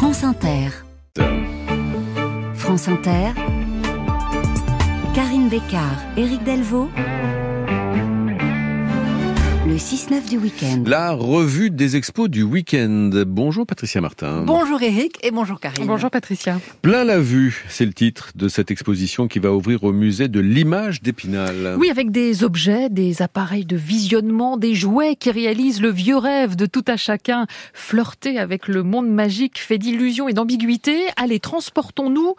France Inter. France Inter. Karine Bécard, Éric Delvaux. Le 6-9 du week-end. La revue des expos du week-end. Bonjour Patricia Martin. Bonjour Eric et bonjour Karine. Bonjour Patricia. Plein la vue, c'est le titre de cette exposition qui va ouvrir au musée de l'image d'Épinal. Oui, avec des objets, des appareils de visionnement, des jouets qui réalisent le vieux rêve de tout à chacun. Flirter avec le monde magique fait d'illusions et d'ambiguïté. Allez, transportons-nous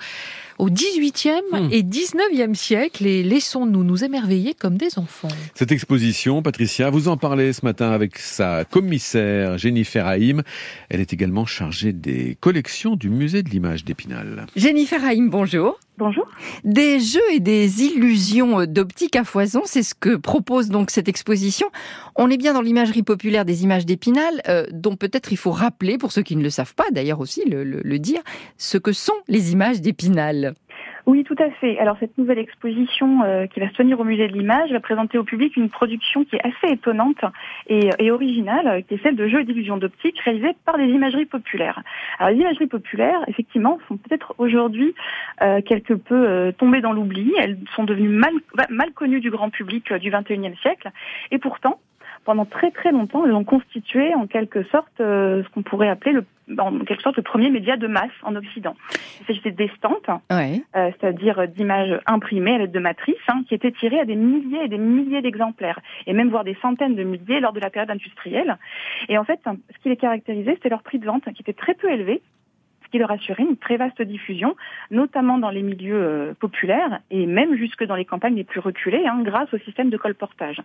au 18e Hmm. et 19e siècle et laissons-nous nous émerveiller comme des enfants. Cette exposition, Patricia, vous en parlez ce matin avec sa commissaire Jennifer Haïm. Elle est également chargée des collections du musée de l'image d'Épinal. Jennifer Haïm, bonjour. Bonjour. Des jeux et des illusions d'optique à foison, c'est ce que propose donc cette exposition. On est bien dans l'imagerie populaire des images d'Épinal, euh, dont peut-être il faut rappeler, pour ceux qui ne le savent pas d'ailleurs aussi, le, le- le dire, ce que sont les images d'Épinal. Oui, tout à fait. Alors cette nouvelle exposition euh, qui va se tenir au musée de l'image va présenter au public une production qui est assez étonnante et, et originale, euh, qui est celle de jeux et d'illusions d'optique réalisés par des imageries populaires. Alors les imageries populaires, effectivement, sont peut-être aujourd'hui euh, quelque peu euh, tombées dans l'oubli. Elles sont devenues mal, mal connues du grand public euh, du XXIe siècle, et pourtant. Pendant très très longtemps, elles ont constitué en quelque sorte euh, ce qu'on pourrait appeler le, en quelque sorte le premier média de masse en Occident. Il s'agissait d'estampes Ouais. euh, c'est-à-dire d'images imprimées à l'aide de matrices, hein, qui étaient tirées à des milliers et des milliers d'exemplaires, et même voire des centaines de milliers lors de la période industrielle. Et en fait, ce qui les caractérisait, c'était leur prix de vente qui était très peu élevé, qui leur assurait une très vaste diffusion, notamment dans les milieux euh, populaires et même jusque dans les campagnes les plus reculées, hein, grâce au système de colportage.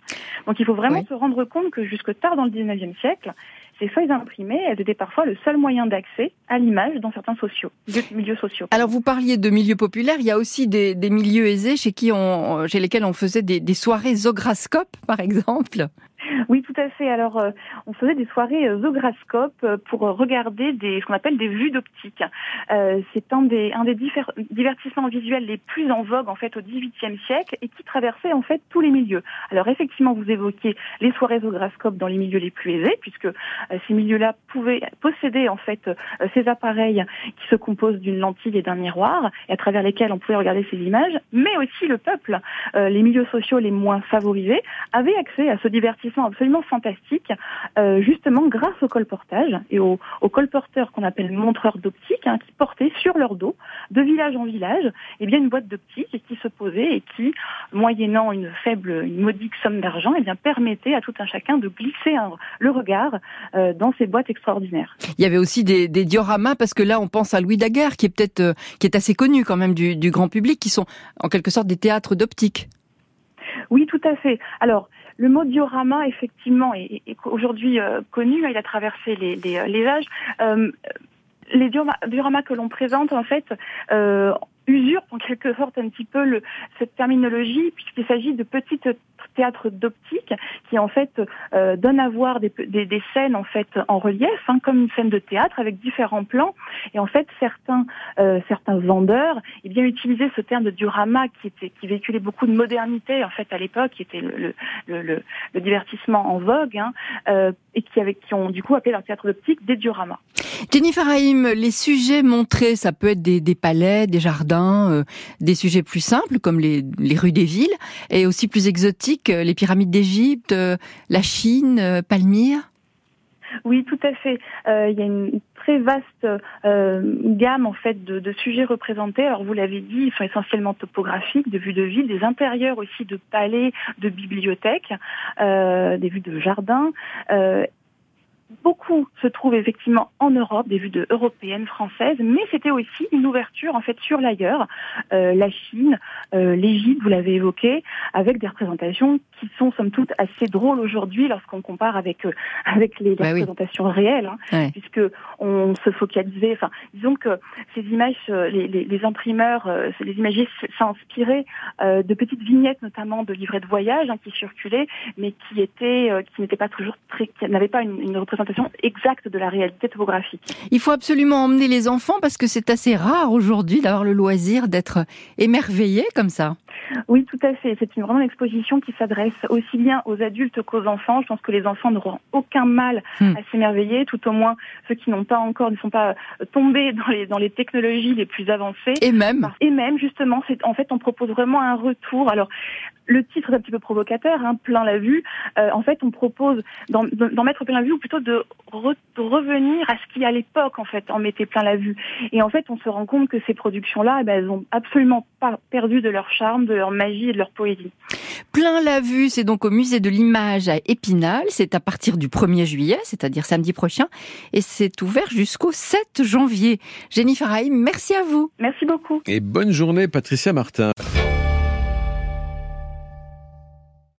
Donc il faut vraiment Oui. se rendre compte que jusque tard dans le 19e siècle, ces feuilles imprimées, elles étaient parfois le seul moyen d'accès à l'image dans certains sociaux, milieux, sociaux. Alors vous parliez de milieux populaires, il y a aussi des, des milieux aisés chez qui on, chez lesquels on faisait des, des soirées zograscopes, par exemple. Alors, euh, on faisait des soirées euh, zograscopes euh, pour regarder ce qu'on appelle des vues d'optique. C'est un des, un des divertissements visuels les plus en vogue en fait au XVIIIe siècle et qui traversait en fait tous les milieux. Alors, effectivement, vous évoquiez les soirées zograscopes dans les milieux les plus aisés, puisque ces milieux-là pouvaient posséder en fait ces appareils qui se composent d'une lentille et d'un miroir, et à travers lesquels on pouvait regarder ces images. Mais aussi le peuple, les milieux sociaux les moins favorisés, avaient accès à ce divertissement absolument fantastique, euh, justement grâce au colportage et aux, colporteurs qu'on appelle montreurs d'optique, hein, qui portaient sur leur dos, de village en village, eh bien une boîte d'optique et qui se posait et qui, moyennant une faible, une modique somme d'argent, eh bien permettait à tout un chacun de glisser un- le regard euh, dans ces boîtes extraordinaires. Il y avait aussi des, des dioramas, parce que là on pense à Louis Daguerre, qui est peut-être euh, qui est assez connu quand même du, du grand public, qui sont en quelque sorte des théâtres d'optique. Oui, tout à fait. Alors, le mot diorama, effectivement, est, est aujourd'hui euh, connu. Il a traversé les, les, les âges. Euh, les diorama- dioramas que l'on présente, en fait, euh, usurpent en quelque sorte un petit peu le, cette terminologie, puisqu'il s'agit de petits théâtres d'optique qui, en fait, euh, donnent à voir des, scènes, en fait, en relief, hein, comme une scène de théâtre avec différents plans. Et en fait, certains, euh, certains vendeurs, eh bien, utilisaient ce terme de diorama qui était, qui véhiculait beaucoup de modernité, en fait, à l'époque, qui était le, le, divertissement en vogue, hein, euh, et qui, avait, qui ont, du coup, appelé leur théâtre d'optique des dioramas. Jennifer Haïm, les sujets montrés, ça peut être des, des palais, des jardins, des sujets plus simples comme les, les rues des villes, et aussi plus exotiques, les pyramides d'Égypte, euh, la Chine, euh, Palmyre? Oui, tout à fait. Euh, il y a une très vaste gamme en fait de, sujets représentés. Alors vous l'avez dit, ils sont essentiellement topographiques, de vues de ville, des intérieurs aussi de palais, de bibliothèques, des vues de jardins. Beaucoup se trouvent effectivement en Europe, des vues de européennes, françaises, mais c'était aussi une ouverture en fait sur l'ailleurs, euh, la Chine, euh, l'Égypte, vous l'avez évoqué, avec des représentations qui sont somme toute assez drôles aujourd'hui lorsqu'on compare avec euh, avec les, les bah représentations oui. réelles, hein, ouais. puisque on se focalisait. Enfin, disons que ces images, euh, les, les, les imprimeurs, euh, les imagistes s'inspiraient euh, de petites vignettes, notamment de livrets de voyage hein, qui circulaient, mais qui étaient euh, qui n'étaient pas toujours très, qui n'avaient pas une, une représentation exacte de la réalité topographique. Il faut absolument emmener les enfants parce que c'est assez rare aujourd'hui d'avoir le loisir d'être émerveillé comme ça. Oui, tout à fait. C'est une, vraiment une exposition qui s'adresse aussi bien aux adultes qu'aux enfants. Je pense que les enfants n'auront aucun mal Hmm. à s'émerveiller, tout au moins ceux qui n'ont pas encore, ne sont pas euh, tombés dans les, dans les technologies les plus avancées. Et même, Et même, justement, c'est en fait, on propose vraiment un retour. Alors, le titre est un petit peu provocateur, hein, plein la vue. Euh, en fait, on propose d'en d'en mettre plein la vue, ou plutôt de, re- de revenir à ce qui, à l'époque, en fait, en mettait plein la vue. Et en fait, on se rend compte que ces productions-là, eh ben, elles ont absolument perdu de leur charme, de leur magie et de leur poésie. plein la vue, c'est donc au musée de l'image à Épinal. C'est à partir du 1er juillet, c'est-à-dire samedi prochain. Et c'est ouvert jusqu'au 7 janvier. Jennifer Haïm, merci à vous. Merci beaucoup. Et bonne journée, Patricia Martin.